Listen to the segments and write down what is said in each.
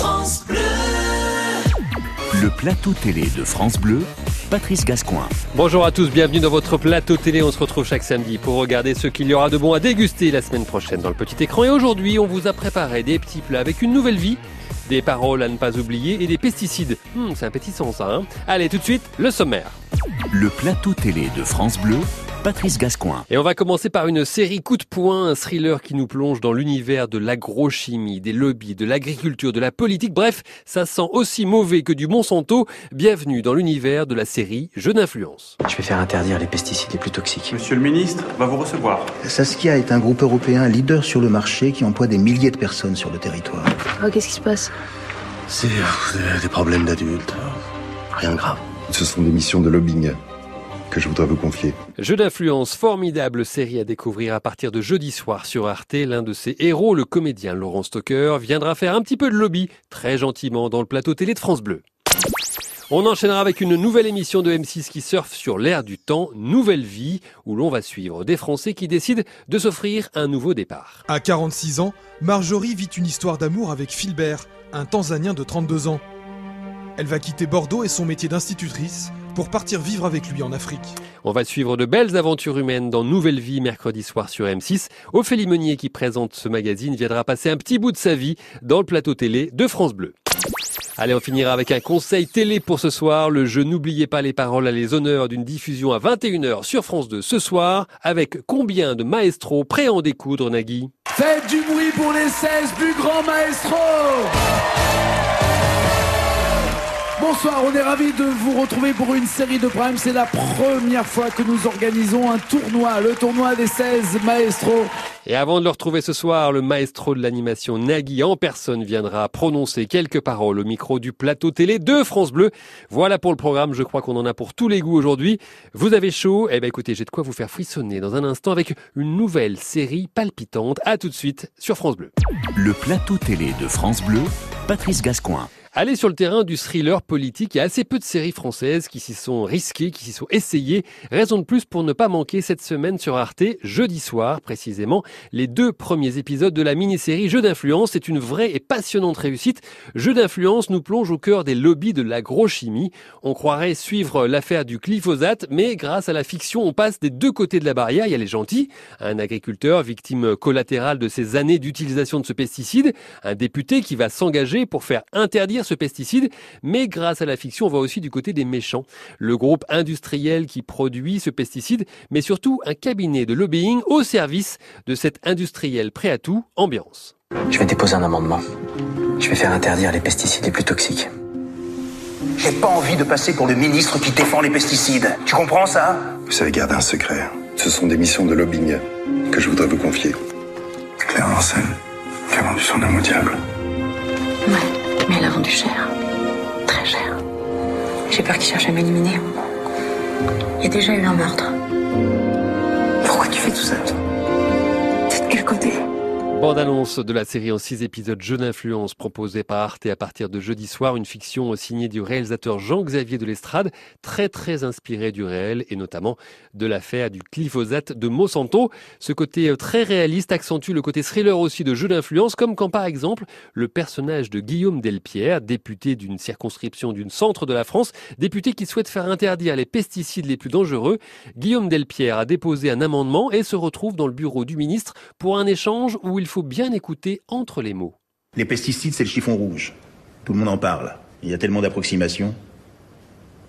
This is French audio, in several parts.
France Bleu. Le plateau télé de France Bleu, Patrice Gascoin. Bonjour à tous, bienvenue dans votre plateau télé. On se retrouve chaque samedi pour regarder ce qu'il y aura de bon à déguster la semaine prochaine dans le petit écran. Et aujourd'hui, on vous a préparé des petits plats avec une nouvelle vie, des paroles à ne pas oublier et des pesticides. Hmm, c'est appétissant ça, hein? Allez, tout de suite, le sommaire. Le plateau télé de France Bleu, Patrice Gascoin. Et on va commencer par une série coup de poing, un thriller qui nous plonge dans l'univers de l'agrochimie, des lobbies, de l'agriculture, de la politique. Bref, ça sent aussi mauvais que du Monsanto. Bienvenue dans l'univers de la série Jeux d'influence. Je vais faire interdire les pesticides les plus toxiques. Monsieur le ministre va vous recevoir. Saskia est un groupe européen leader sur le marché qui emploie des milliers de personnes sur le territoire. Oh, qu'est-ce qui se passe? C'est euh, des problèmes d'adultes. Rien de grave. Ce sont des missions de lobbying que je voudrais vous confier. Jeu d'influence, formidable série à découvrir à partir de jeudi soir sur Arte. L'un de ses héros, le comédien Laurent Stocker, viendra faire un petit peu de lobby, très gentiment, dans le plateau télé de France Bleu. On enchaînera avec une nouvelle émission de M6 qui surfe sur l'air du temps, Nouvelle Vie, où l'on va suivre des Français qui décident de s'offrir un nouveau départ. À 46 ans, Marjorie vit une histoire d'amour avec Philbert, un Tanzanien de 32 ans. Elle va quitter Bordeaux et son métier d'institutrice pour partir vivre avec lui en Afrique. On va suivre de belles aventures humaines dans Nouvelle Vie mercredi soir sur M6. Ophélie Meunier qui présente ce magazine viendra passer un petit bout de sa vie dans le plateau télé de France Bleu. Allez, on finira avec un conseil télé pour ce soir. Le jeu N'oubliez pas les paroles à les honneurs d'une diffusion à 21h sur France 2 ce soir. Avec combien de maestros prêts à en découdre, Nagui? Faites du bruit pour les 16 plus grands maestros Bonsoir, on est ravis de vous retrouver pour une série de primes. C'est la première fois que nous organisons un tournoi, le tournoi des 16 maestros. Et avant de le retrouver ce soir, le maestro de l'animation Nagui en personne viendra prononcer quelques paroles au micro du plateau télé de France Bleu. Voilà pour le programme, je crois qu'on en a pour tous les goûts aujourd'hui. Vous avez chaud? Eh ben écoutez, j'ai de quoi vous faire frissonner dans un instant avec une nouvelle série palpitante. À tout de suite sur France Bleu. Le plateau télé de France Bleu, Patrice Gascoin. Aller sur le terrain du thriller politique, il y a assez peu de séries françaises qui s'y sont risquées, qui s'y sont essayées. Raison de plus pour ne pas manquer cette semaine sur Arte, jeudi soir précisément, les deux premiers épisodes de la mini-série Jeux d'influence. C'est une vraie et passionnante réussite. Jeux d'influence nous plonge au cœur des lobbies de l'agrochimie. On croirait suivre l'affaire du glyphosate, mais grâce à la fiction, on passe des deux côtés de la barrière. Il y a les gentils, un agriculteur victime collatérale de ces années d'utilisation de ce pesticide, un député qui va s'engager pour faire interdire ce pesticide, mais grâce à la fiction, on va aussi du côté des méchants. Le groupe industriel qui produit ce pesticide, mais surtout un cabinet de lobbying au service de cet industriel prêt à tout, ambiance. Je vais déposer un amendement. Je vais faire interdire les pesticides les plus toxiques. J'ai pas envie de passer pour le ministre qui défend les pesticides. Tu comprends ça? Vous savez garder un secret. Ce sont des missions de lobbying que je voudrais vous confier. Claire Lancel, qui a vendu son âme au diable. Mais elle a vendu cher. Très cher. J'ai peur qu'il cherche à m'éliminer. Il y a déjà eu un meurtre. Pourquoi tu fais tout ça côté Bande-annonce de la série en six épisodes Jeux d'influence proposée par Arte à partir de jeudi soir, une fiction signée du réalisateur Jean-Xavier de l'Estrade, très très inspirée du réel et notamment de l'affaire du glyphosate de Monsanto. Ce côté très réaliste accentue le côté thriller aussi de Jeux d'influence, comme quand par exemple le personnage de Guillaume Delpierre, député d'une circonscription d'une centre de la France, député qui souhaite faire interdire les pesticides les plus dangereux, Guillaume Delpierre a déposé un amendement et se retrouve dans le bureau du ministre pour un échange où il faut bien écouter entre les mots. Les pesticides, c'est le chiffon rouge. Tout le monde en parle. Il y a tellement d'approximations.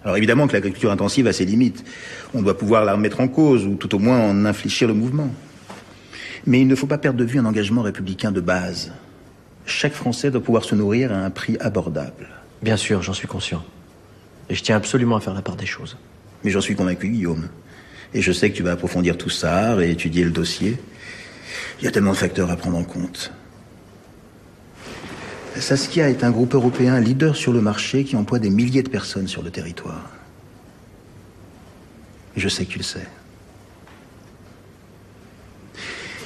Alors évidemment que l'agriculture intensive a ses limites. On doit pouvoir la remettre en cause, ou tout au moins en infléchir le mouvement. Mais il ne faut pas perdre de vue un engagement républicain de base. Chaque Français doit pouvoir se nourrir à un prix abordable. Bien sûr, j'en suis conscient. Et je tiens absolument à faire la part des choses. Mais j'en suis convaincu, Guillaume. Et je sais que tu vas approfondir tout ça, réétudier le dossier. Il y a tellement de facteurs à prendre en compte. Saskia est un groupe européen leader sur le marché qui emploie des milliers de personnes sur le territoire. Je sais que tu le sais.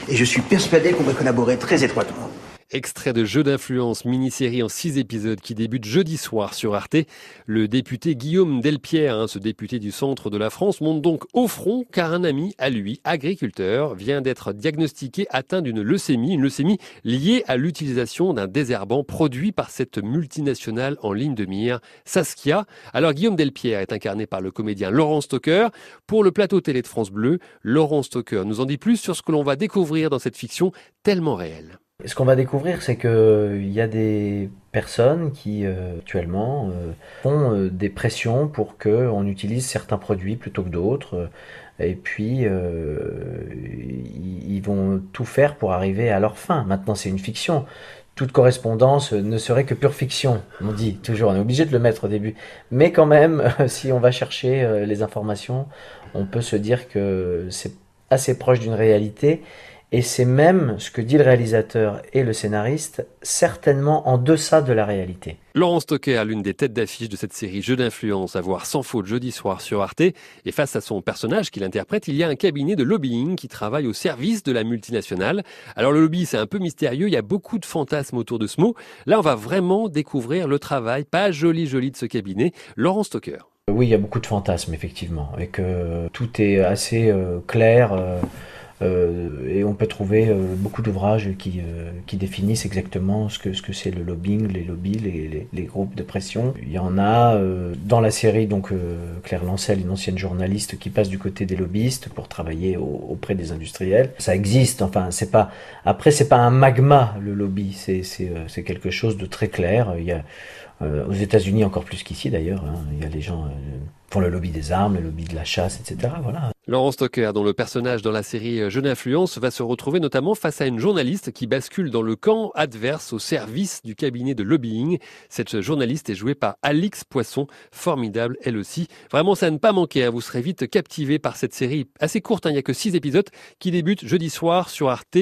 Et je suis persuadé qu'on va collaborer très étroitement. Extrait de Jeu d'influence, mini-série en six épisodes qui débute jeudi soir sur Arte. Le député Guillaume Delpierre, hein, ce député du centre de la France, monte donc au front car un ami à lui, agriculteur, vient d'être diagnostiqué atteint d'une leucémie, une leucémie liée à l'utilisation d'un désherbant produit par cette multinationale en ligne de mire, Saskia. Alors Guillaume Delpierre est incarné par le comédien Laurent Stoker. Pour le plateau télé de France Bleu, Laurent Stoker nous en dit plus sur ce que l'on va découvrir dans cette fiction tellement réelle. Ce qu'on va découvrir, c'est qu'il y a des personnes qui euh, actuellement euh, font euh, des pressions pour qu'on utilise certains produits plutôt que d'autres. Et puis, ils vont tout faire pour arriver à leur fin. Maintenant, c'est une fiction. Toute correspondance ne serait que pure fiction, on dit toujours. On est obligé de le mettre au début. Mais quand même, si on va chercher les informations, on peut se dire que c'est assez proche d'une réalité et c'est même ce que dit le réalisateur et le scénariste, certainement en deçà de la réalité. Laurent Stocker, l'une des têtes d'affiche de cette série Jeu d'influence à voir sans faute jeudi soir sur Arte. Et face à son personnage qu'il interprète, il y a un cabinet de lobbying qui travaille au service de la multinationale. Alors le lobby, c'est un peu mystérieux, il y a beaucoup de fantasmes autour de ce mot. Là, on va vraiment découvrir le travail pas joli joli de ce cabinet. Laurent Stocker. Oui, il y a beaucoup de fantasmes, effectivement, et que tout est assez euh, clair. Euh, et on peut trouver euh, beaucoup d'ouvrages qui, euh, qui, définissent exactement ce que ce que c'est le lobbying, les lobbies, les, les, groupes de pression. Il y en a dans la série donc Claire Lancel, une ancienne journaliste qui passe du côté des lobbyistes pour travailler auprès des industriels. Ça existe. Enfin, c'est pas après c'est pas un magma le lobby. C'est c'est quelque chose de très clair. Il y a aux États-Unis encore plus qu'ici d'ailleurs. Hein, il y a les gens font le lobby des armes, le lobby de la chasse, etc. Laurent Stocker, dont le personnage dans la série euh, Jeune Influence, va se retrouver notamment face à une journaliste qui bascule dans le camp adverse au service du cabinet de lobbying. Cette journaliste est jouée par Alix Poisson, formidable elle aussi. Vraiment, ça ne pas manquer, hein. vous serez vite captivé par cette série assez courte, hein. il n'y a que six épisodes, qui débute jeudi soir sur Arte.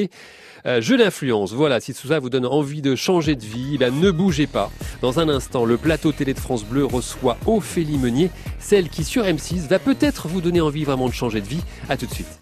Euh, Jeu d'influence, voilà, si tout ça vous donne envie de changer de vie, ne bougez pas. Dans un instant, le plateau télé de France Bleu reçoit Ophélie Meunier, celle qui sur M6 va peut-être vous donner envie vraiment de changer de vie. À tout de suite.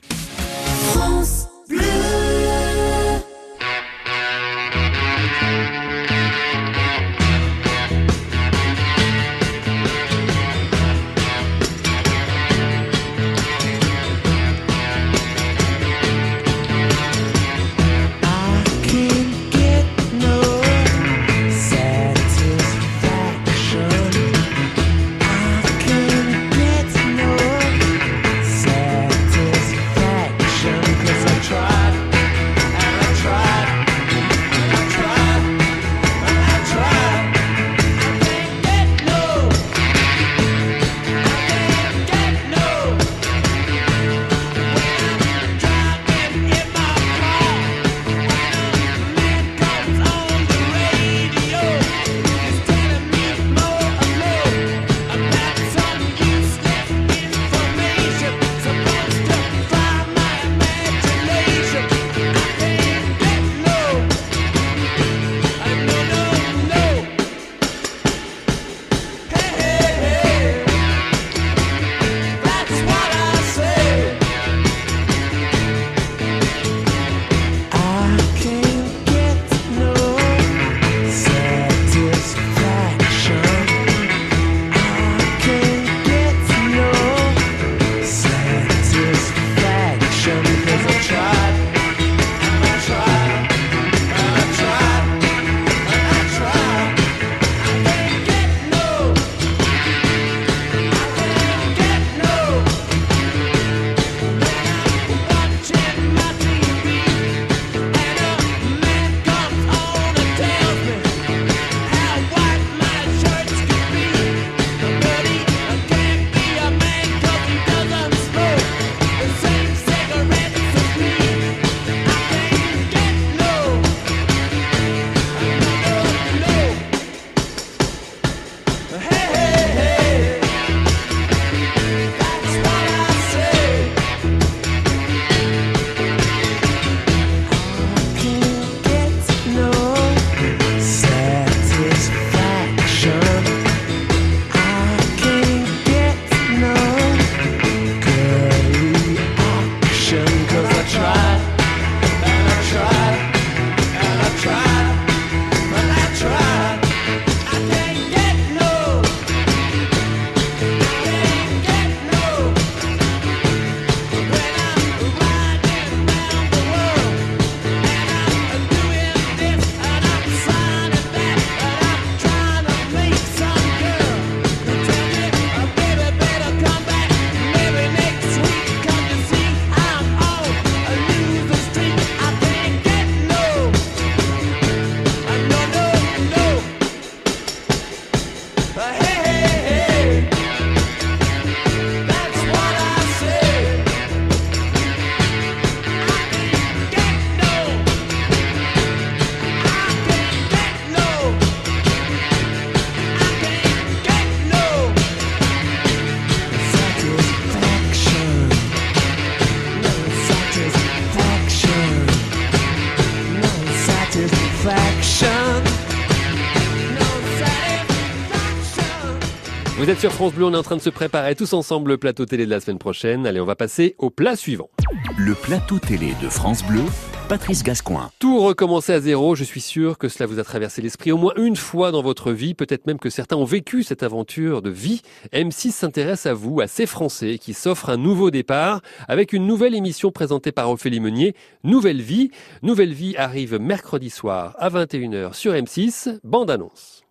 Sur France Bleu, on est en train de se préparer tous ensemble le plateau télé de la semaine prochaine. Allez, on va passer au plat suivant. Le plateau télé de France Bleu, Patrice Gascoin. Tout recommencer à zéro, je suis sûr que cela vous a traversé l'esprit au moins une fois dans votre vie. Peut-être même que certains ont vécu cette aventure de vie. M6 s'intéresse à vous, à ces Français qui s'offrent un nouveau départ avec une nouvelle émission présentée par Ophélie Meunier, Nouvelle Vie. Nouvelle Vie arrive mercredi soir à 21h sur M6. Bande annonce.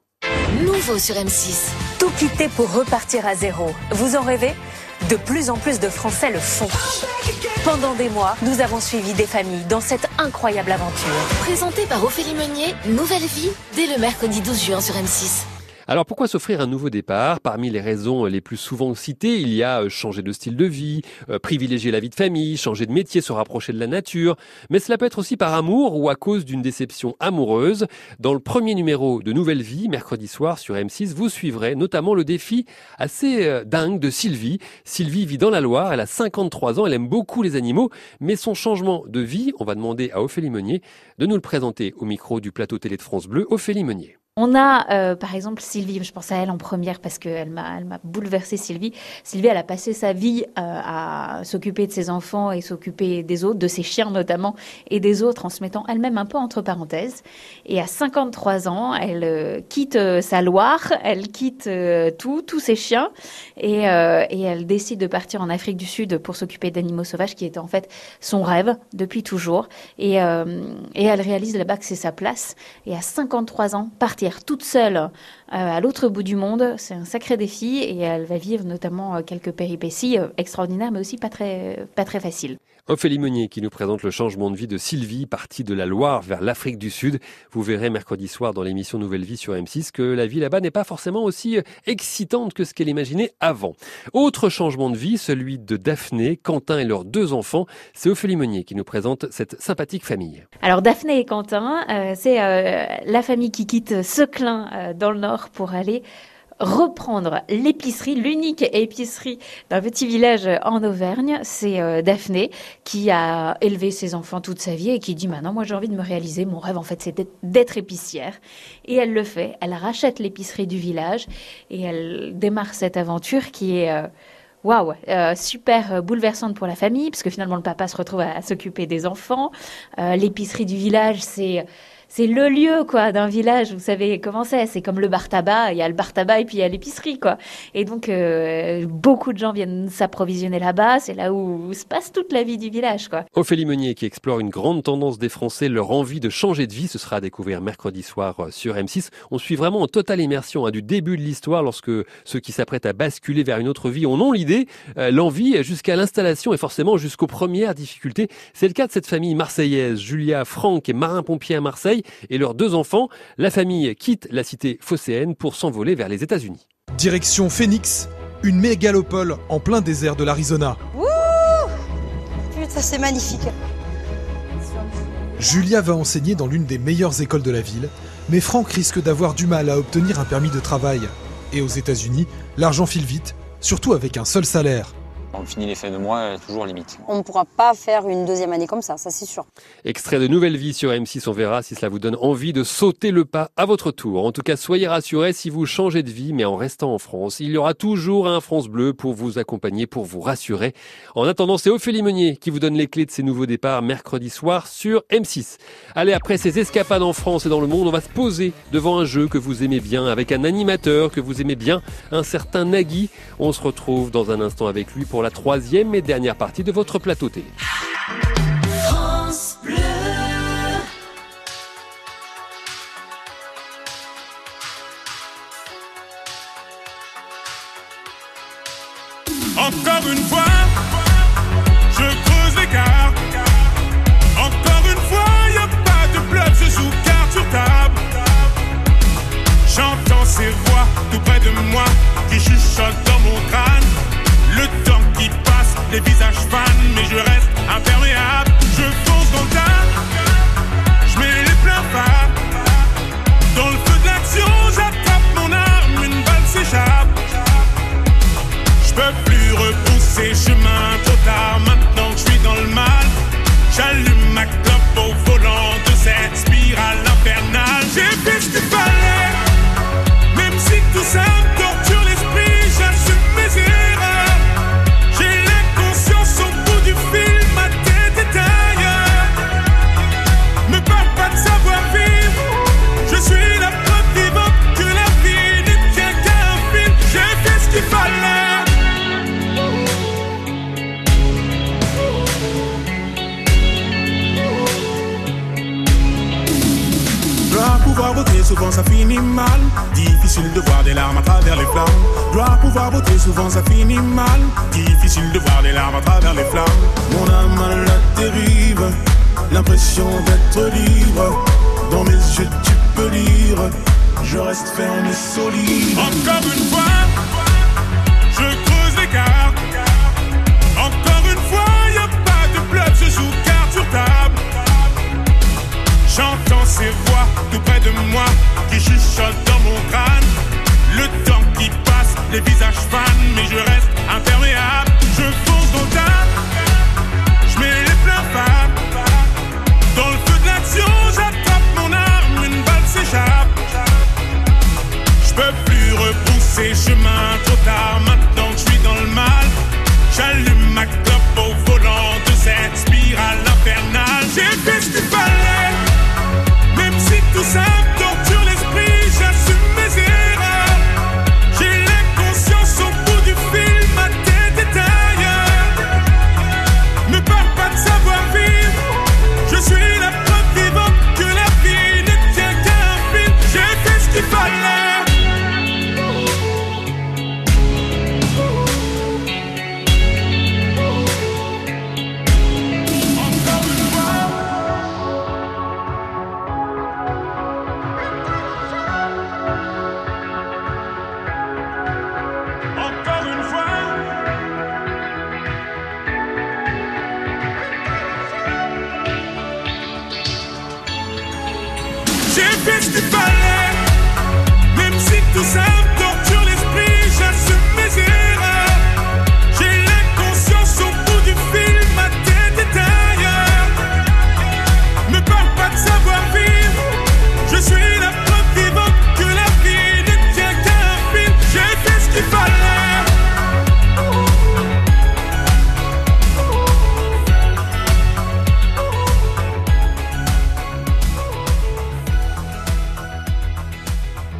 Nouveau sur M6. Tout quitter pour repartir à zéro. Vous en rêvez? De plus en plus de Français le font. Pendant des mois, nous avons suivi des familles dans cette incroyable aventure. Présenté par Ophélie Meunier, Nouvelle Vie, dès le mercredi 12 juin sur M6. Alors pourquoi s'offrir un nouveau départ? Parmi les raisons les plus souvent citées, il y a euh, changer de style de vie, euh, privilégier la vie de famille, changer de métier, se rapprocher de la nature, mais cela peut être aussi par amour ou à cause d'une déception amoureuse. Dans le premier numéro de Nouvelle Vie, mercredi soir sur M6, vous suivrez notamment le défi assez euh, dingue de Sylvie. Sylvie vit dans la Loire, elle a 53 ans, elle aime beaucoup les animaux, mais son changement de vie, on va demander à Ophélie Meunier de nous le présenter au micro du plateau télé de France Bleu. Ophélie Meunier. On a, euh, par exemple, Sylvie, je pense à elle en première parce qu'elle m'a, elle m'a bouleversée, Sylvie. Sylvie, elle a passé sa vie euh, à s'occuper de ses enfants et s'occuper des autres, de ses chiens notamment, et des autres en se mettant elle-même un peu entre parenthèses. Et à 53 ans, elle euh, quitte sa Loire, elle quitte tout, tous ses chiens, et, elle décide de partir en Afrique du Sud pour s'occuper d'animaux sauvages, qui était en fait son rêve depuis toujours. Et, et elle réalise là-bas que c'est sa place. Et à 53 ans, partir toute seule à l'autre bout du monde. C'est un sacré défi et elle va vivre notamment euh, quelques péripéties euh, extraordinaires, mais aussi pas très, pas très faciles. Ophélie Meunier qui nous présente le changement de vie de Sylvie, partie de la Loire vers l'Afrique du Sud. Vous verrez mercredi soir dans l'émission Nouvelle Vie sur M6 que la vie là-bas n'est pas forcément aussi excitante que ce qu'elle imaginait avant. Autre changement de vie, celui de Daphné, Quentin et leurs deux enfants. C'est Ophélie Meunier qui nous présente cette sympathique famille. Alors Daphné et Quentin, c'est la famille qui quitte Seclin euh, dans le nord pour aller reprendre l'épicerie, l'unique épicerie d'un petit village en Auvergne. C'est euh, Daphné qui a élevé ses enfants toute sa vie et qui dit maintenant moi j'ai envie de me réaliser. Mon rêve en fait c'est d'être épicière. Et elle le fait. Elle rachète l'épicerie du village et elle démarre cette aventure qui est... Euh, waouh, super bouleversante pour la famille, parce que finalement le papa se retrouve à, s'occuper des enfants. L'épicerie du village, c'est c'est le lieu quoi d'un village. Vous savez comment c'est C'est comme le bar tabac. Il y a le bar tabac et puis il y a l'épicerie quoi. Et donc euh, beaucoup de gens viennent s'approvisionner là-bas. C'est là où, se passe toute la vie du village quoi. Ophélie Meunier qui explore une grande tendance des Français, leur envie de changer de vie. Ce sera à découvrir mercredi soir euh, sur M6. On suit vraiment en totale immersion hein, du début de l'histoire lorsque ceux qui s'apprêtent à basculer vers une autre vie en ont l'idée, euh, l'envie jusqu'à l'installation et forcément jusqu'aux premières difficultés. C'est le cas de cette famille marseillaise, Julia, Franck et marin pompier à Marseille et leurs deux enfants. La famille quitte la cité phocéenne pour s'envoler vers les États-Unis. Direction Phoenix, une mégalopole en plein désert de l'Arizona. Putain, c'est magnifique. Julia va enseigner dans l'une des meilleures écoles de la ville, mais Franck risque d'avoir du mal à obtenir un permis de travail. Et aux États-Unis, l'argent file vite, surtout avec un seul salaire. On finit les fins de mois toujours limite. On ne pourra pas faire une deuxième année comme ça, ça c'est sûr. Extrait de Nouvelle Vie sur M6, on verra si cela vous donne envie de sauter le pas à votre tour. En tout cas, soyez rassurés si vous changez de vie, mais en restant en France, il y aura toujours un France Bleu pour vous accompagner, pour vous rassurer. En attendant, c'est Ophélie Meunier qui vous donne les clés de ces nouveaux départs mercredi soir sur M6. Allez, après ces escapades en France et dans le monde, on va se poser devant un jeu que vous aimez bien, avec un animateur que vous aimez bien, un certain Nagui. On se retrouve dans un instant avec lui pour la troisième et dernière partie de votre plateau télé. Encore une fois, mais je l'impression d'être libre. Dans mes yeux tu peux lire, je reste ferme et solide. Encore une fois,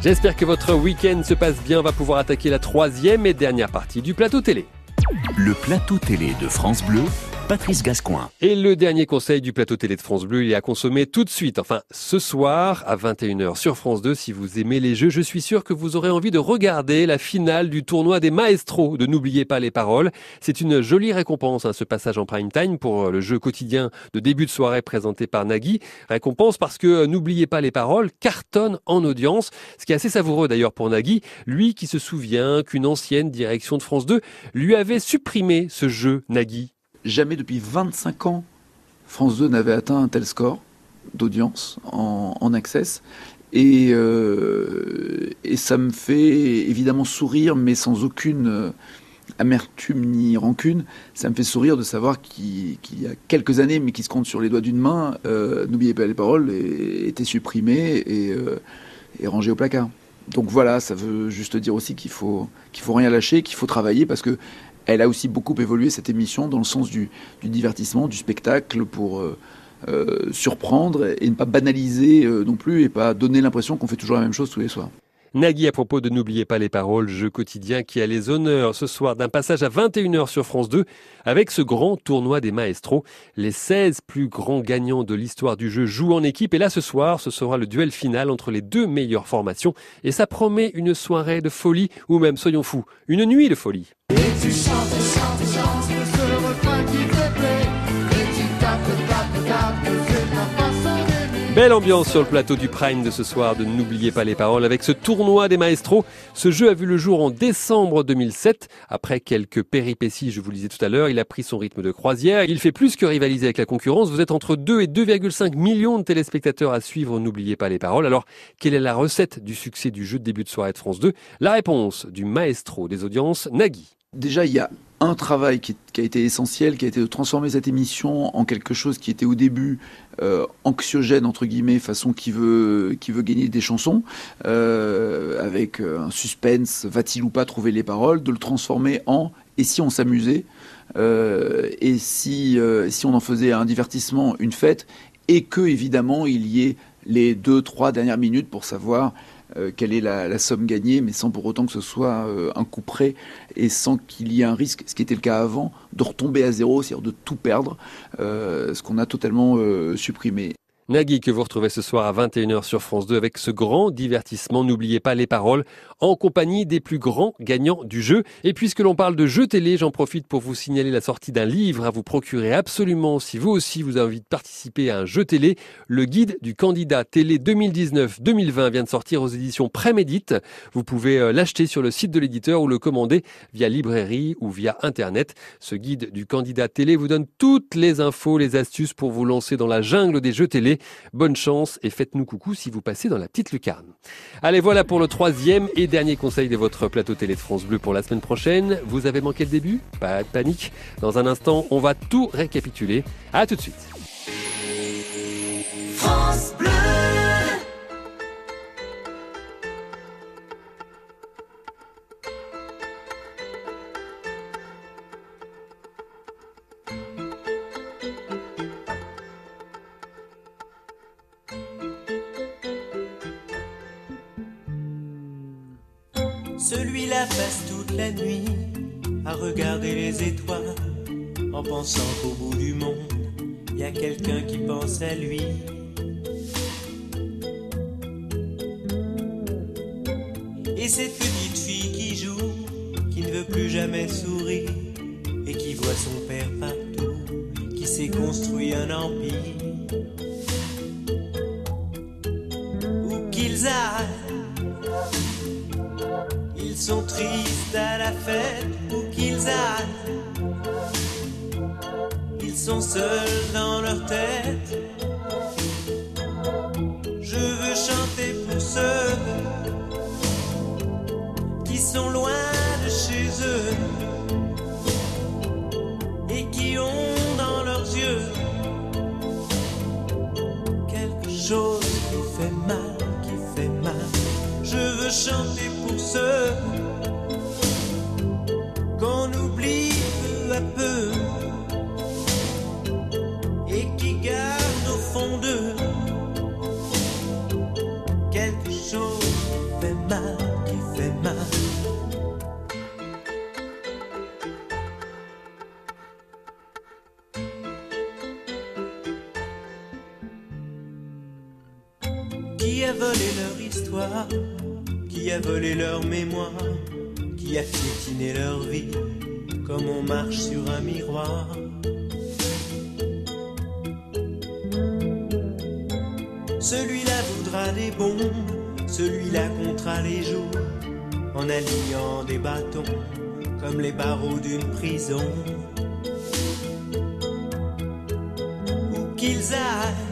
J'espère que votre week-end se passe bien. On va pouvoir attaquer la troisième et dernière partie du plateau télé. Le plateau télé de France Bleu, Patrice Gascoin. Et le dernier conseil du plateau télé de France Bleu, il est à consommer tout de suite. Enfin, ce soir à 21h sur France 2. Si vous aimez les jeux, je suis sûr que vous aurez envie de regarder la finale du tournoi des maestros de N'oubliez pas les paroles. C'est une jolie récompense, hein, ce passage en prime time pour le jeu quotidien de début de soirée présenté par Nagui. Récompense parce que euh, N'oubliez pas les paroles cartonne en audience. Ce qui est assez savoureux d'ailleurs pour Nagui, lui qui se souvient qu'une ancienne direction de France 2 lui avait supprimé ce jeu Nagui. Jamais depuis 25 ans, France 2 n'avait atteint un tel score d'audience en, en access. Et, euh, et ça me fait évidemment sourire, mais sans aucune euh, amertume ni rancune. Ça me fait sourire de savoir qu'il y a quelques années, mais qui se compte sur les doigts d'une main, euh, n'oubliez pas les paroles, était supprimé et, et rangé au placard. Donc voilà, ça veut juste dire aussi qu'il faut qu'il faut rien lâcher, qu'il faut travailler parce que elle a aussi beaucoup évolué cette émission dans le sens du, divertissement, du spectacle pour euh, euh, surprendre et ne pas banaliser euh, non plus et pas donner l'impression qu'on fait toujours la même chose tous les soirs. Nagui à propos de N'oubliez pas les paroles, jeu quotidien qui a les honneurs ce soir d'un passage à 21h sur France 2 avec ce grand tournoi des maestros. Les 16 plus grands gagnants de l'histoire du jeu jouent en équipe et là ce soir ce sera le duel final entre les deux meilleures formations et ça promet une soirée de folie ou même soyons fous, une nuit de folie. Belle ambiance sur le plateau du Prime de ce soir de N'oubliez pas les paroles avec ce tournoi des maestros. Ce jeu a vu le jour en décembre 2007. Après quelques péripéties, je vous le disais tout à l'heure, il a pris son rythme de croisière. Il fait plus que rivaliser avec la concurrence. Vous êtes entre 2 et 2,5 millions de téléspectateurs à suivre N'oubliez pas les paroles. Alors, quelle est la recette du succès du jeu de début de soirée de France 2 La réponse du maestro des audiences, Nagui. Déjà, il y a un travail qui, a été essentiel, qui a été de transformer cette émission en quelque chose qui était au début euh, anxiogène entre guillemets, façon qui veut gagner des chansons, euh, avec euh, un suspense, va-t-il ou pas trouver les paroles, de le transformer en et si on s'amusait, et si si on en faisait un divertissement, une fête, et que évidemment il y ait les deux trois dernières minutes pour savoir euh, quelle est la, somme gagnée, mais sans pour autant que ce soit euh, un coup près et sans qu'il y ait un risque, ce qui était le cas avant, de retomber à zéro, c'est-à-dire de tout perdre, euh, ce qu'on a totalement supprimé. Nagui que vous retrouvez ce soir à 21h sur France 2 avec ce grand divertissement. N'oubliez pas les paroles en compagnie des plus grands gagnants du jeu. Et puisque l'on parle de jeux télé, j'en profite pour vous signaler la sortie d'un livre à vous procurer absolument si vous aussi vous avez envie de participer à un jeu télé. Le guide du candidat télé 2019-2020 vient de sortir aux éditions Prémédite. Vous pouvez euh, l'acheter sur le site de l'éditeur ou le commander via librairie ou via internet. Ce guide du candidat télé vous donne toutes les infos, les astuces pour vous lancer dans la jungle des jeux télé. Bonne chance et faites-nous coucou si vous passez dans la petite lucarne. Allez, voilà pour le troisième et dernier conseil de votre plateau télé de France Bleu pour la semaine prochaine. Vous avez manqué le début? Pas de panique. Dans un instant, on va tout récapituler. À tout de suite. Pensant qu'au bout du monde, il y a quelqu'un qui pense à lui. Et cette petite fille qui joue, qui ne veut plus jamais sourire et qui voit son père partout, qui s'est construit un empire. Où qu'ils aillent, ils sont tristes à la fête, où qu'ils aillent. Sont seuls dans leur tête. Je veux chanter pour ceux qui sont loin de chez eux et qui ont dans leurs yeux quelque chose qui fait mal, qui fait mal. Je veux chanter pour ceux Qui a volé leur mémoire Qui a piétiné leur vie Comme on marche sur un miroir. Celui-là voudra des bombes Celui-là comptera les jours En alignant des bâtons Comme les barreaux d'une prison. Où qu'ils aillent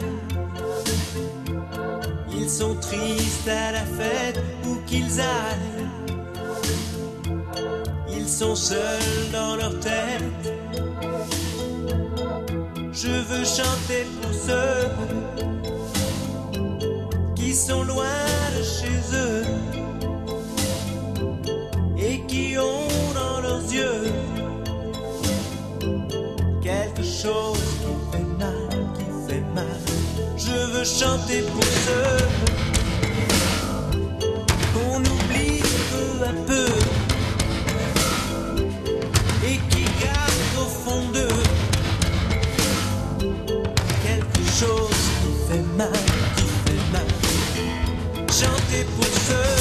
sont tristes à la fête où qu'ils aillent. Ils sont seuls dans leur tête. Je veux chanter pour ceux qui sont loin de chez eux et qui ont dans leurs yeux quelque chose Chanter pour ceux qu'on oublie peu à peu. Et qui gardent au fond d'eux quelque chose qui fait mal, qui fait mal. Chanter pour ceux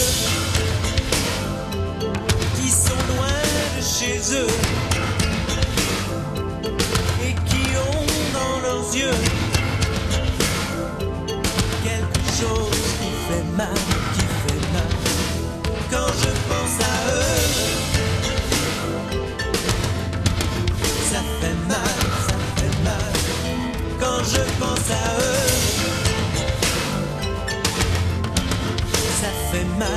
qui sont loin de chez eux Quand je pense à eux, ça fait mal, ça fait mal. Quand je pense à eux, ça fait mal,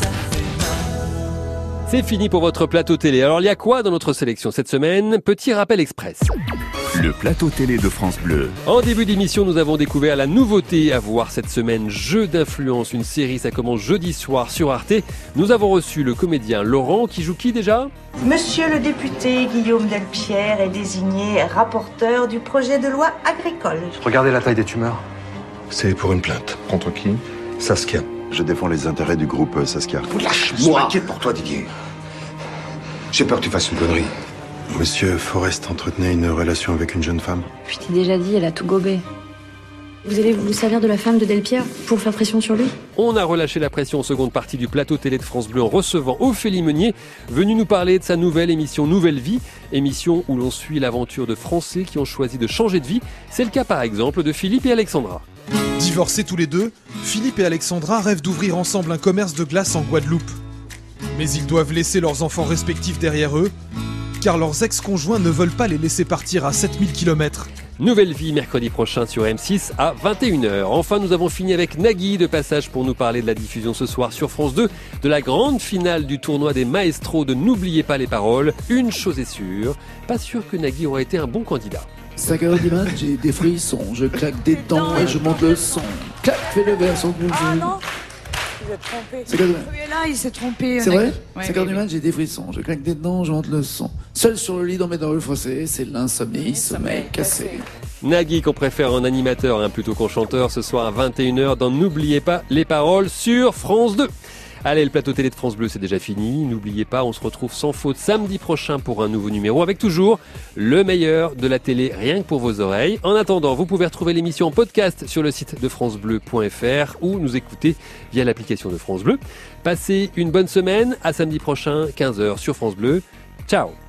ça fait mal. C'est fini pour votre plateau télé. Alors il y a quoi dans notre sélection cette semaine? Petit rappel express. Le plateau télé de France Bleu. En début d'émission, nous avons découvert la nouveauté à voir cette semaine, Jeu d'influence, une série, ça commence jeudi soir sur Arte. Nous avons reçu le comédien Laurent qui joue qui déjà? Monsieur le député Guillaume Delpierre est désigné rapporteur du projet de loi agricole. Regardez la taille des tumeurs. C'est pour une plainte. Contre qui? Saskia. Je défends les intérêts du groupe euh, Saskia. Je suis inquiète pour toi, Didier. J'ai peur que tu fasses une connerie. Monsieur Forrest entretenait une relation avec une jeune femme. Je t'ai déjà dit, elle a tout gobé. Vous allez vous servir de la femme de Delpierre pour faire pression sur lui? On a relâché la pression en seconde partie du plateau télé de France Bleu en recevant Ophélie Meunier, venue nous parler de sa nouvelle émission Nouvelle Vie, émission où l'on suit l'aventure de Français qui ont choisi de changer de vie. C'est le cas par exemple de Philippe et Alexandra. Divorcés tous les deux, Philippe et Alexandra rêvent d'ouvrir ensemble un commerce de glace en Guadeloupe. Mais ils doivent laisser leurs enfants respectifs derrière eux, car leurs ex-conjoints ne veulent pas les laisser partir à 7000 km. Nouvelle vie mercredi prochain sur M6 à 21h. Enfin, nous avons fini avec Nagui de passage pour nous parler de la diffusion ce soir sur France 2 de la grande finale du tournoi des maestros de N'oubliez pas les paroles. Une chose est sûre, pas sûr que Nagui aurait été un bon candidat. 5 heures du mat, j'ai des frissons, je claque des dents et je monte le son. Clac, fais le verre sans bouger. Trompé. C'est Celui-là, il s'est trompé. C'est Nagui. vrai Ouais, 5 heures oui, du oui. mat, j'ai des frissons, je claque des dents, je monte le son. Seul sur le lit dans mes dents froissées, c'est l'insomnie, sommeil cassé. Nagui qu'on préfère en animateur hein, plutôt qu'en chanteur ce soir à 21h dans N'oubliez pas les paroles sur France 2. Allez, le plateau télé de France Bleu, c'est déjà fini. N'oubliez pas, on se retrouve sans faute samedi prochain pour un nouveau numéro avec toujours le meilleur de la télé rien que pour vos oreilles. En attendant, vous pouvez retrouver l'émission en podcast sur le site de francebleu.fr ou nous écouter via l'application de France Bleu. Passez une bonne semaine. À samedi prochain, 15h sur France Bleu. Ciao